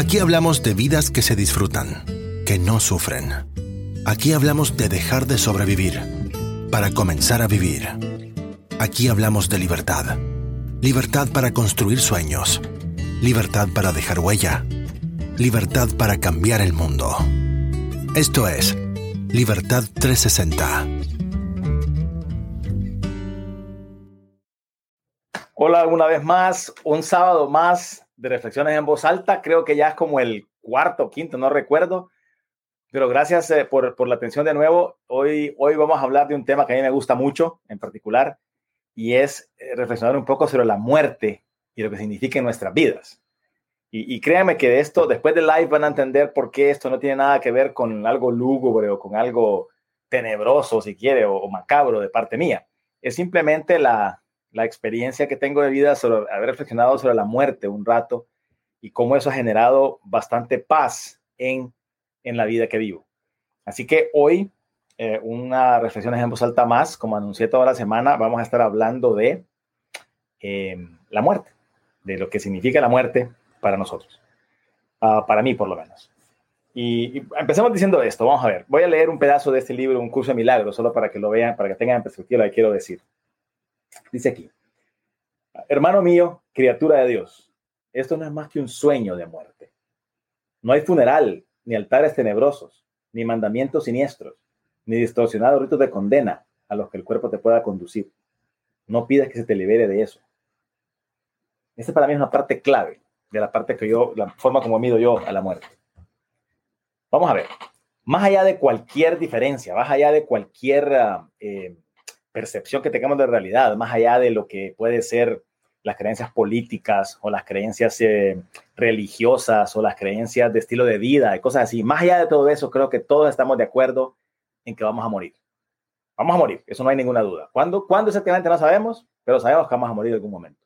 Aquí hablamos de vidas que se disfrutan, que no sufren. Aquí hablamos de dejar de sobrevivir para comenzar a vivir. Aquí hablamos de libertad. Libertad para construir sueños. Libertad para dejar huella. Libertad para cambiar el mundo. Esto es Libertad 360. Hola una vez más, un sábado más de reflexiones en voz alta. Creo que ya es como el cuarto quinto, no recuerdo. Pero gracias eh, por, por, la atención de nuevo. Hoy, hoy vamos a hablar de un tema que a mí me gusta mucho en particular y es eh, reflexionar un poco sobre la muerte y lo que significa en nuestras vidas. Y, y créanme que de esto, después del live van a entender por qué esto no tiene nada que ver con algo lúgubre o con algo tenebroso, si quiere, o macabro de parte mía. Es simplemente la, la experiencia que tengo de vida sobre haber reflexionado sobre la muerte un rato y cómo eso ha generado bastante paz en, en la vida que vivo. Así que hoy, eh, una reflexión en voz alta más, como anuncié toda la semana, vamos a estar hablando de eh, la muerte, de lo que significa la muerte para nosotros, uh, para mí por lo menos. Y, y, empecemos diciendo esto, vamos a ver, voy a leer un pedazo de este libro, un curso de milagros, solo para que lo vean, para que tengan en perspectiva lo que quiero decir. Dice aquí, hermano mío, criatura de Dios, esto no es más que un sueño de muerte. No hay funeral, ni altares tenebrosos, ni mandamientos siniestros, ni distorsionados ritos de condena a los que el cuerpo te pueda conducir. No pidas que se te libere de eso. Esta para mí es una parte clave de la parte que yo, la forma como mido yo a la muerte. Vamos a ver, más allá de cualquier diferencia, más allá de cualquier uh, eh, percepción que tengamos de realidad, más allá de lo que puede ser las creencias políticas o las creencias eh, religiosas o las creencias de estilo de vida y cosas así, más allá de todo eso, creo que todos estamos de acuerdo en que vamos a morir. Vamos a morir, eso no hay ninguna duda. ¿Cuándo, ¿Cuándo exactamente no sabemos? Pero sabemos que vamos a morir en algún momento.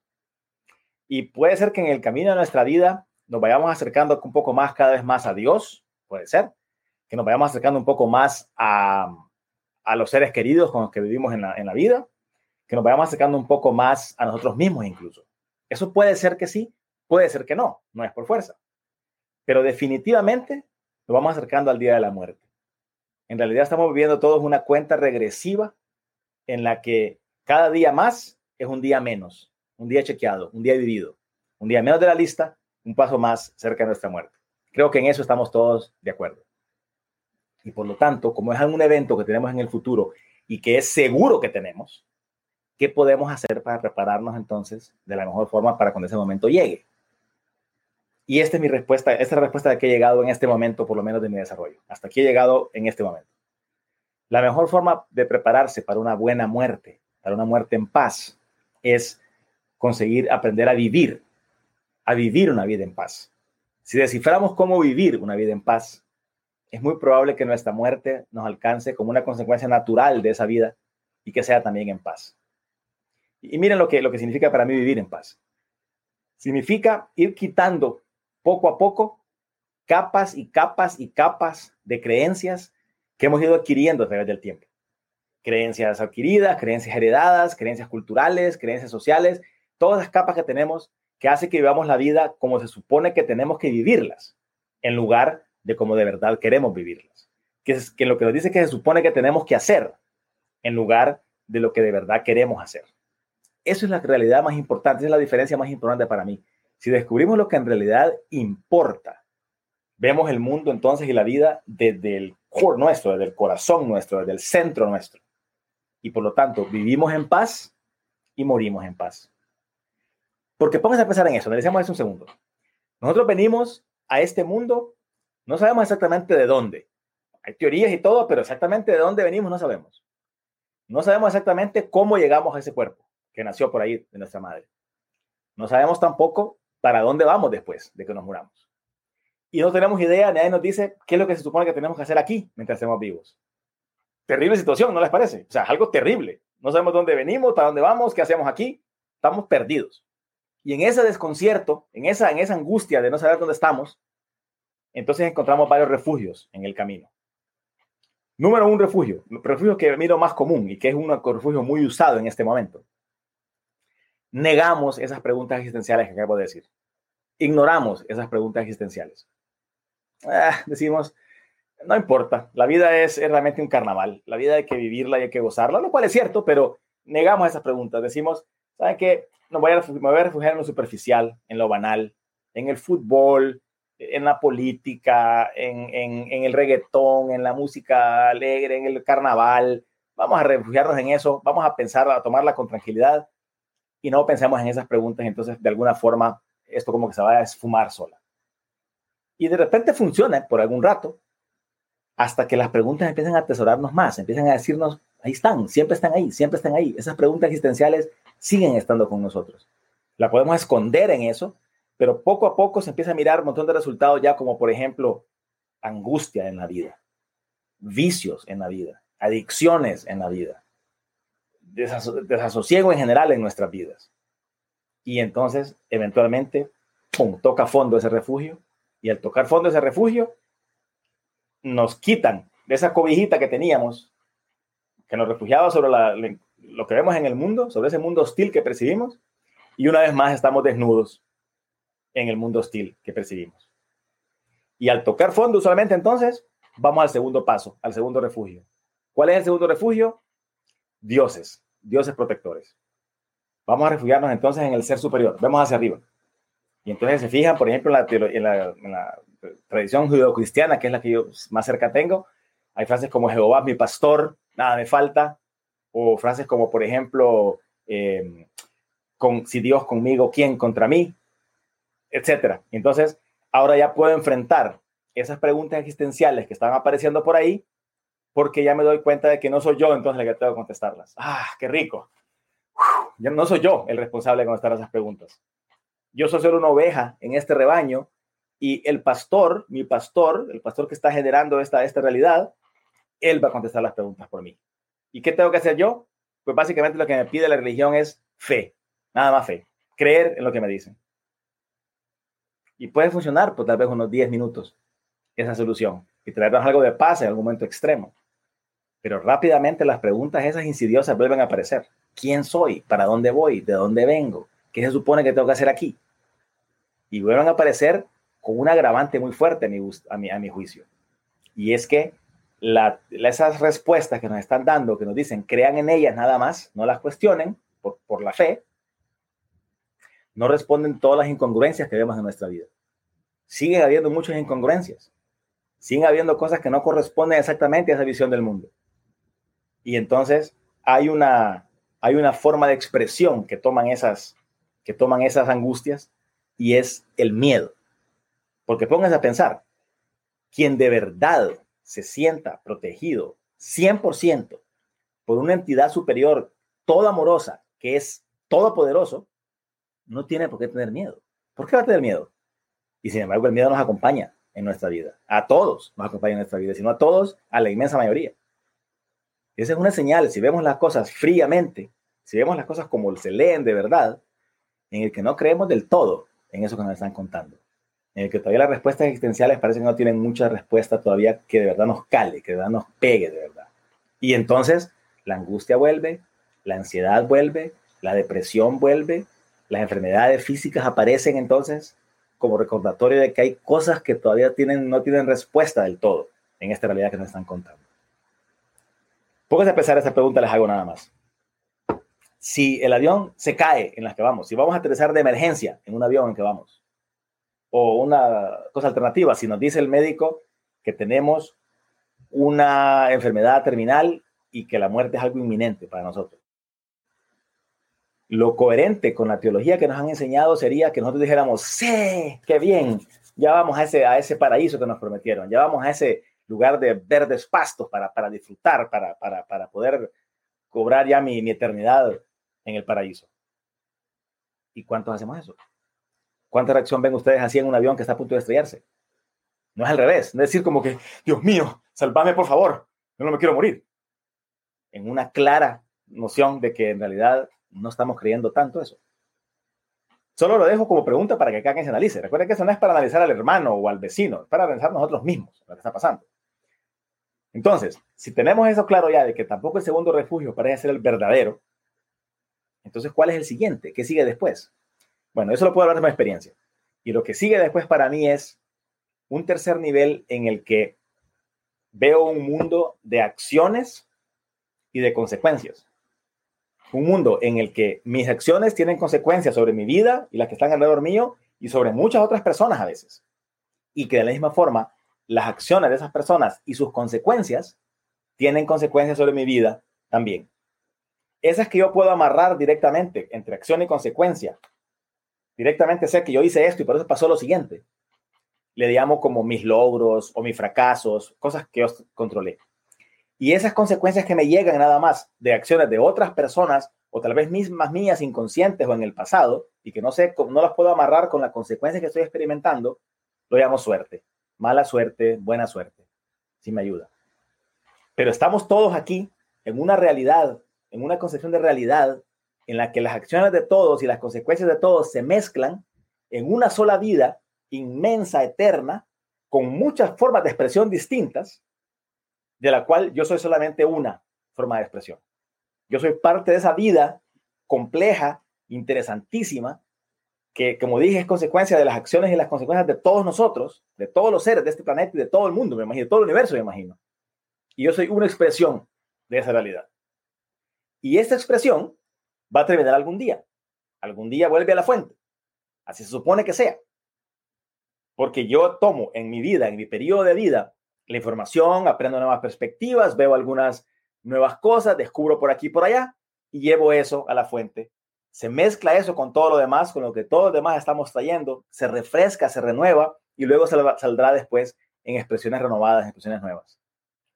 Y puede ser que en el camino de nuestra vida nos vayamos acercando un poco más, cada vez más a Dios, puede ser, que nos vayamos acercando un poco más a, a los seres queridos con los que vivimos en la, en la vida, que nos vayamos acercando un poco más a nosotros mismos incluso. Eso puede ser que sí, puede ser que no, no es por fuerza. Pero definitivamente nos vamos acercando al día de la muerte. En realidad estamos viviendo todos una cuenta regresiva en la que cada día más es un día menos, un día chequeado, un día vivido, un día menos de la lista, un paso más cerca de nuestra muerte. Creo que en eso estamos todos de acuerdo. Y por lo tanto, como es un evento que tenemos en el futuro y que es seguro que tenemos, ¿qué podemos hacer para prepararnos entonces de la mejor forma para cuando ese momento llegue? Y esta es mi respuesta, esta es la respuesta de que he llegado en este momento, por lo menos de mi desarrollo. Hasta aquí he llegado en este momento. La mejor forma de prepararse para una buena muerte, para una muerte en paz, es conseguir aprender a vivir, a vivir una vida en paz. Si desciframos cómo vivir una vida en paz, es muy probable que nuestra muerte nos alcance como una consecuencia natural de esa vida y que sea también en paz. Y miren lo que, lo que significa para mí vivir en paz. Significa ir quitando poco a poco capas y capas y capas de creencias que hemos ido adquiriendo a través del tiempo. Creencias adquiridas, creencias heredadas, creencias culturales, creencias sociales, todas las capas que tenemos que hace que vivamos la vida como se supone que tenemos que vivirlas, en lugar de cómo de verdad queremos vivirlas. Que es que lo que nos dice que se supone que tenemos que hacer en lugar de lo que de verdad queremos hacer. Eso es la realidad más importante, es la diferencia más importante para mí. Si descubrimos lo que en realidad importa, vemos el mundo entonces y la vida desde el core nuestro, desde el corazón nuestro, desde el centro nuestro. Y por lo tanto, vivimos en paz y morimos en paz. Porque pónganse a pensar en eso, analicemos eso un segundo. Nosotros venimos a este mundo no sabemos exactamente de dónde. Hay teorías y todo, pero exactamente de dónde venimos no sabemos. No sabemos exactamente cómo llegamos a ese cuerpo que nació por ahí de nuestra madre. No sabemos tampoco para dónde vamos después de que nos muramos. Y no tenemos idea, nadie nos dice qué es lo que se supone que tenemos que hacer aquí mientras estemos vivos. Terrible situación, ¿no les parece? O sea, algo terrible. No sabemos dónde venimos, para dónde vamos, qué hacemos aquí. Estamos perdidos. Y en ese desconcierto, en esa, en esa angustia de no saber dónde estamos, entonces encontramos varios refugios en el camino. Número un refugio, refugio que miro más común y que es un refugio muy usado en este momento. Negamos esas preguntas existenciales que acabo de decir. ignoramos esas preguntas existenciales. Ah, decimos, no importa, la vida es, realmente un carnaval, la vida hay que vivirla y hay que gozarla, lo cual es cierto, pero negamos esas preguntas. Decimos, ¿saben qué? No voy a, me voy a refugiar en lo superficial, en lo banal, en el fútbol, en la política, en, en, el reggaetón, en la música alegre, en el carnaval. Vamos a refugiarnos en eso, vamos a pensar, a tomarla con tranquilidad y no pensemos en esas preguntas. Entonces, de alguna forma, esto como que se va a esfumar sola. Y de repente funciona por algún rato, hasta que las preguntas empiezan a atesorarnos más, empiezan a decirnos, ahí están, siempre están ahí, siempre están ahí. Esas preguntas existenciales siguen estando con nosotros. La podemos esconder en eso, pero poco a poco se empieza a mirar un montón de resultados ya como por ejemplo angustia en la vida, vicios en la vida, adicciones en la vida, desasosiego en general en nuestras vidas. Y entonces, eventualmente, pum, toca fondo ese refugio y al tocar fondo ese refugio, nos quitan de esa cobijita que teníamos, que nos refugiaba sobre lo que vemos en el mundo, sobre ese mundo hostil que percibimos, y una vez más estamos desnudos en el mundo hostil que percibimos. Y al tocar fondo, usualmente entonces, vamos al segundo paso, al segundo refugio. ¿Cuál es el segundo refugio? Dioses, dioses protectores. Vamos a refugiarnos entonces en el ser superior, vemos hacia arriba. Y entonces se fijan, por ejemplo, en la, tradición judeocristiana, que es la que yo más cerca tengo, hay frases como Jehová mi pastor, nada me falta, o frases como, por ejemplo, em, con, si Dios conmigo, ¿quién contra mí? Etcétera. Entonces, ahora ya puedo enfrentar esas preguntas existenciales que están apareciendo por ahí, porque ya me doy cuenta de que no soy yo entonces el que tengo que contestarlas. ¡Ah, qué rico! ya no soy yo el responsable de contestar esas preguntas yo soy solo una oveja en este rebaño y el pastor, mi pastor, el pastor que está generando esta, esta realidad, él va a contestar las preguntas por mí. ¿Y qué tengo que hacer yo? Pues básicamente lo que me pide la religión es fe, nada más fe, creer en lo que me dicen. Y puede funcionar por tal vez unos 10 minutos esa solución y traernos algo de paz en algún momento extremo. Pero rápidamente las preguntas esas insidiosas vuelven a aparecer. ¿Quién soy? ¿Para dónde voy? ¿De dónde vengo? ¿Qué se supone que tengo que hacer aquí? y vuelvan a aparecer con un agravante muy fuerte a mi, juicio. Y es que esas respuestas que nos están dando, que nos dicen crean en ellas nada más, no las cuestionen por la fe, no responden todas las incongruencias que vemos en nuestra vida. Siguen habiendo muchas incongruencias. Siguen habiendo cosas que no corresponden exactamente a esa visión del mundo. Y entonces hay una, hay una forma de expresión que toman esas, que toman esas angustias y es el miedo. Porque pónganse a pensar, quien de verdad se sienta protegido 100% por una entidad superior, toda amorosa, que es todopoderoso, no tiene por qué tener miedo. ¿Por qué va a tener miedo? Y sin embargo, el miedo nos acompaña en nuestra vida. A todos nos acompaña en nuestra vida, sino a todos, a la inmensa mayoría. Esa es una señal. Si vemos las cosas fríamente, si vemos las cosas como se leen de verdad, en el que no creemos del todo en eso que nos están contando. En el que todavía las respuestas existenciales parece que no tienen mucha respuesta todavía que de verdad nos cale, que de verdad nos pegue de verdad. Y entonces la angustia vuelve, la ansiedad vuelve, la depresión vuelve, las enfermedades físicas aparecen entonces como recordatorio de que hay cosas que todavía tienen, no tienen respuesta del todo en esta realidad que nos están contando. Pónganse a pensar esta pregunta, les hago nada más si el avión se cae en las que vamos, si vamos a aterrizar de emergencia en un avión en que vamos, o una cosa alternativa, si nos dice el médico que tenemos una enfermedad terminal y que la muerte es algo inminente para nosotros. Lo coherente con la teología que nos han enseñado sería que nosotros dijéramos, sí, qué bien, ya vamos a ese, a ese paraíso que nos prometieron, ya vamos a ese lugar de verdes pastos para, para disfrutar, para, para, para poder cobrar ya mi, mi eternidad en el paraíso. ¿Y cuántos hacemos eso? ¿Cuánta reacción ven ustedes así en un avión que está a punto de estrellarse? No es al revés, no es decir como que, Dios mío, salvame por favor, yo no me quiero morir. En una clara noción de que en realidad no estamos creyendo tanto eso. Solo lo dejo como pregunta para que cada quien se analice. Recuerden que eso no es para analizar al hermano o al vecino, es para analizar nosotros mismos lo que está pasando. Entonces, si tenemos eso claro ya de que tampoco el segundo refugio parece ser el verdadero, entonces, ¿cuál es el siguiente? ¿Qué sigue después? Bueno, eso lo puedo hablar de mi experiencia. Y lo que sigue después para mí es un tercer nivel en el que veo un mundo de acciones y de consecuencias. Un mundo en el que mis acciones tienen consecuencias sobre mi vida y las que están alrededor mío y sobre muchas otras personas a veces. Y que de la misma forma, las acciones de esas personas y sus consecuencias tienen consecuencias sobre mi vida también. Esas que yo puedo amarrar directamente entre acción y consecuencia. Directamente sé que yo hice esto y por eso pasó lo siguiente. Le llamo como mis logros o mis fracasos, cosas que yo controlé. Y esas consecuencias que me llegan nada más de acciones de otras personas o tal vez mismas mías inconscientes o en el pasado y que no sé, no las puedo amarrar con las consecuencias que estoy experimentando, lo llamo suerte. Mala suerte, buena suerte. Si me ayuda. Pero estamos todos aquí en una realidad en una concepción de realidad en la que las acciones de todos y las consecuencias de todos se mezclan en una sola vida inmensa, eterna, con muchas formas de expresión distintas, de la cual yo soy solamente una forma de expresión. Yo soy parte de esa vida compleja, interesantísima, que como dije es consecuencia de las acciones y las consecuencias de todos nosotros, de todos los seres de este planeta y de todo el mundo, me imagino, de todo el universo, me imagino. Y yo soy una expresión de esa realidad. Y esta expresión va a terminar algún día. Algún día vuelve a la fuente. Así se supone que sea. Porque yo tomo en mi vida, en mi periodo de vida, la información, aprendo nuevas perspectivas, veo algunas nuevas cosas, descubro por aquí y por allá y llevo eso a la fuente. Se mezcla eso con todo lo demás, con lo que todos los demás estamos trayendo, se refresca, se renueva y luego saldrá después en expresiones renovadas, en expresiones nuevas.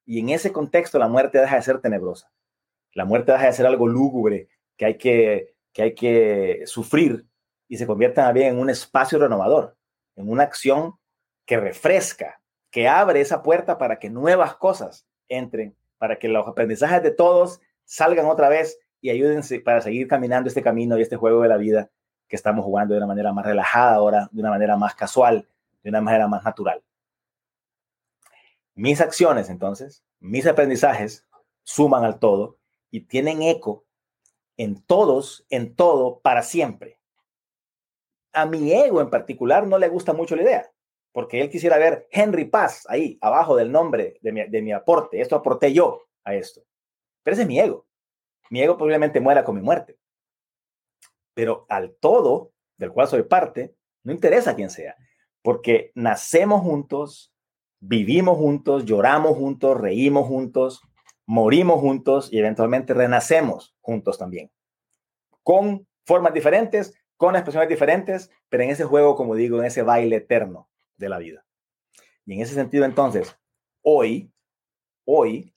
Y en ese contexto la muerte deja de ser tenebrosa. La muerte deja de ser algo lúgubre que hay que, que, hay que sufrir y se convierte también en un espacio renovador, en una acción que refresca, que abre esa puerta para que nuevas cosas entren, para que los aprendizajes de todos salgan otra vez y ayuden para seguir caminando este camino y este juego de la vida que estamos jugando de una manera más relajada ahora, de una manera más casual, de una manera más natural. Mis acciones, entonces, mis aprendizajes suman al todo y tienen eco en todos, en todo, para siempre. A mi ego en particular no le gusta mucho la idea, porque él quisiera ver Henry Paz ahí, abajo del nombre de mi, de mi aporte. Esto aporté yo a esto. Pero ese es mi ego. Mi ego probablemente muera con mi muerte. Pero al todo, del cual soy parte, no interesa quién sea, porque nacemos juntos, vivimos juntos, lloramos juntos, reímos juntos, morimos juntos y eventualmente renacemos juntos también. Con formas diferentes, con expresiones diferentes, pero en ese juego, como digo, en ese baile eterno de la vida. Y en ese sentido, entonces, hoy, hoy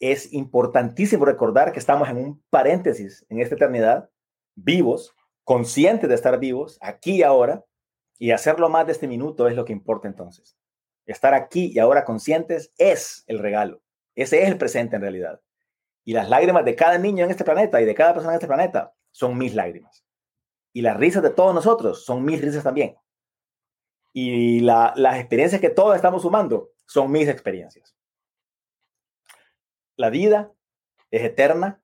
es importantísimo recordar que estamos en un paréntesis en esta eternidad, vivos, conscientes de estar vivos, aquí y ahora, y hacerlo más de este minuto es lo que importa entonces. Estar aquí y ahora conscientes es el regalo. Ese es el presente en realidad. Y las lágrimas de cada niño en este planeta y de cada persona en este planeta son mis lágrimas. Y las risas de todos nosotros son mis risas también. Y las experiencias que todos estamos sumando son mis experiencias. La vida es eterna,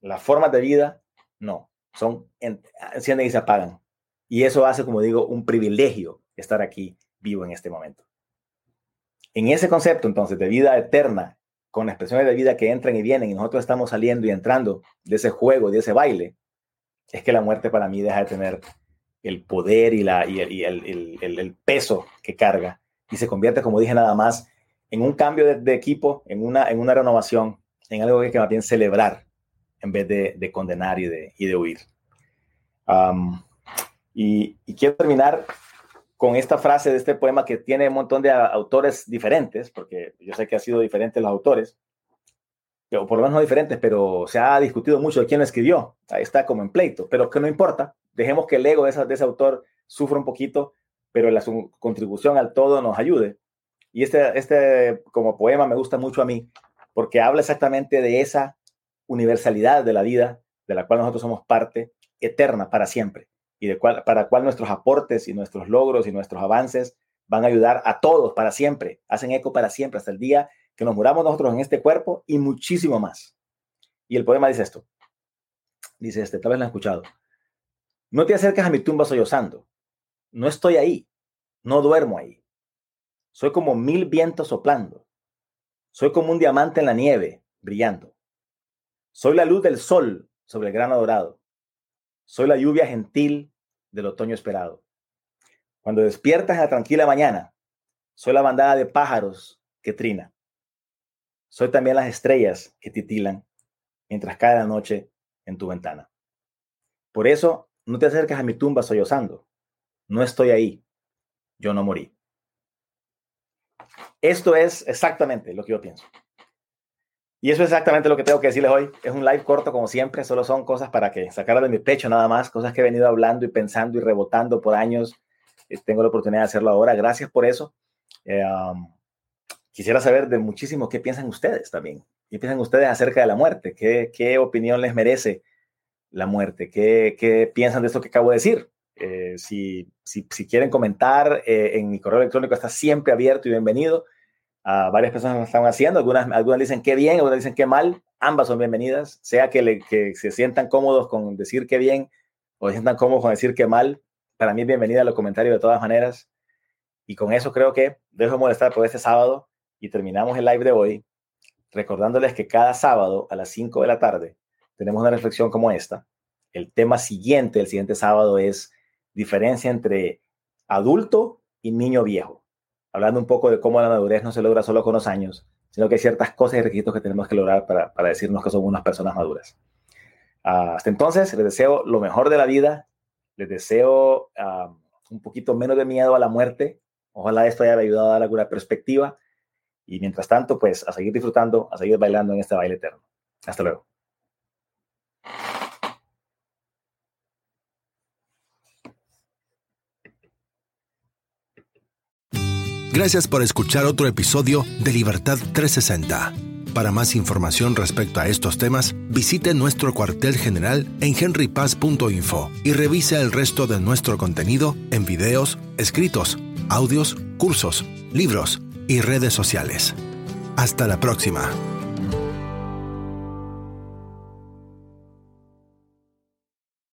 las formas de vida no, son encienden y se apagan. Y eso hace, como digo, un privilegio estar aquí vivo en este momento. En ese concepto, entonces, de vida eterna con expresiones de vida que entran y vienen y nosotros estamos saliendo y entrando de ese juego, de ese baile, es que la muerte para mí deja de tener el poder y, la, y, el, peso que carga y se convierte, como dije nada más, en un cambio de, equipo, en una, en una renovación, en algo que, que más bien celebrar en vez de, condenar y de, y de huir. y, y quiero terminar con esta frase de este poema que tiene un montón de autores diferentes, porque yo sé que ha sido diferentes los autores, o por lo menos no diferentes, pero se ha discutido mucho de quién lo escribió. Ahí está como en pleito, pero que no importa. Dejemos que el ego de, de ese autor sufra un poquito, pero la su contribución al todo nos ayude. Y este, este como poema me gusta mucho a mí, porque habla exactamente de esa universalidad de la vida, de la cual nosotros somos parte eterna para siempre y de cual, para cual nuestros aportes y nuestros logros y nuestros avances van a ayudar a todos para siempre, hacen eco para siempre, hasta el día que nos muramos nosotros en este cuerpo y muchísimo más. Y el poema dice esto, dice este, tal vez lo han escuchado, no te acerques a mi tumba sollozando, no estoy ahí, no duermo ahí. Soy como mil vientos soplando. Soy como un diamante en la nieve, brillando. Soy la luz del sol sobre el grano dorado. Soy la lluvia gentil del otoño esperado. Cuando despiertas en la tranquila mañana, soy la bandada de pájaros que trina. Soy también las estrellas que titilan mientras cae la noche en tu ventana. Por eso, no te acerques a mi tumba sollozando. No estoy ahí. Yo no morí. Esto es exactamente lo que yo pienso. Y eso es exactamente lo que tengo que decirles hoy. Es un live corto como siempre, solo son cosas para que sacarlo de mi pecho nada más, cosas que he venido hablando y pensando y rebotando por años. Eh, tengo la oportunidad de hacerlo ahora. Gracias por eso. Eh, quisiera saber de muchísimo qué piensan ustedes también. ¿Qué piensan ustedes acerca de la muerte? ¿Qué, opinión les merece la muerte? ¿Qué, ¿Qué, piensan de esto que acabo de decir? Eh, si, si, si, quieren comentar, en mi correo electrónico está siempre abierto y bienvenido varias personas lo están haciendo, algunas, algunas dicen qué bien, otras dicen qué mal, ambas son bienvenidas, sea que, le, que se sientan cómodos con decir qué bien o se sientan cómodos con decir qué mal, para mí bienvenida a los comentarios de todas maneras. Y con eso creo que dejo de molestar por este sábado y terminamos el live de hoy recordándoles que cada sábado a las 5 de la tarde tenemos una reflexión como esta. El tema siguiente, el siguiente sábado es diferencia entre adulto y niño viejo hablando un poco de cómo la madurez no se logra solo con los años, sino que hay ciertas cosas y requisitos que tenemos que lograr para, para decirnos que somos unas personas maduras. hasta entonces, les deseo lo mejor de la vida, les deseo un poquito menos de miedo a la muerte. Ojalá esto haya ayudado a dar alguna perspectiva. Y mientras tanto, pues a seguir disfrutando, a seguir bailando en este baile eterno. Hasta luego. Gracias por escuchar otro episodio de Libertad 360. Para más información respecto a estos temas, visite nuestro cuartel general en henrypaz.info y revise el resto de nuestro contenido en videos, escritos, audios, cursos, libros y redes sociales. Hasta la próxima.